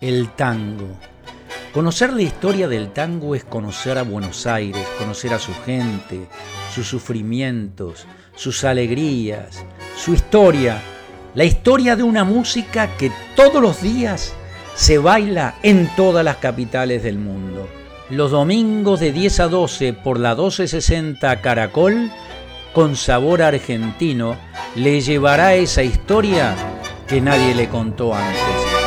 El tango. Conocer la historia del tango es conocer a Buenos Aires, conocer a su gente, sus sufrimientos, sus alegrías, su historia, la historia de una música que todos los días se baila en todas las capitales del mundo. Los domingos de 10 a 12 por la 1260 Caracol, con sabor argentino, le llevará esa historia que nadie le contó antes.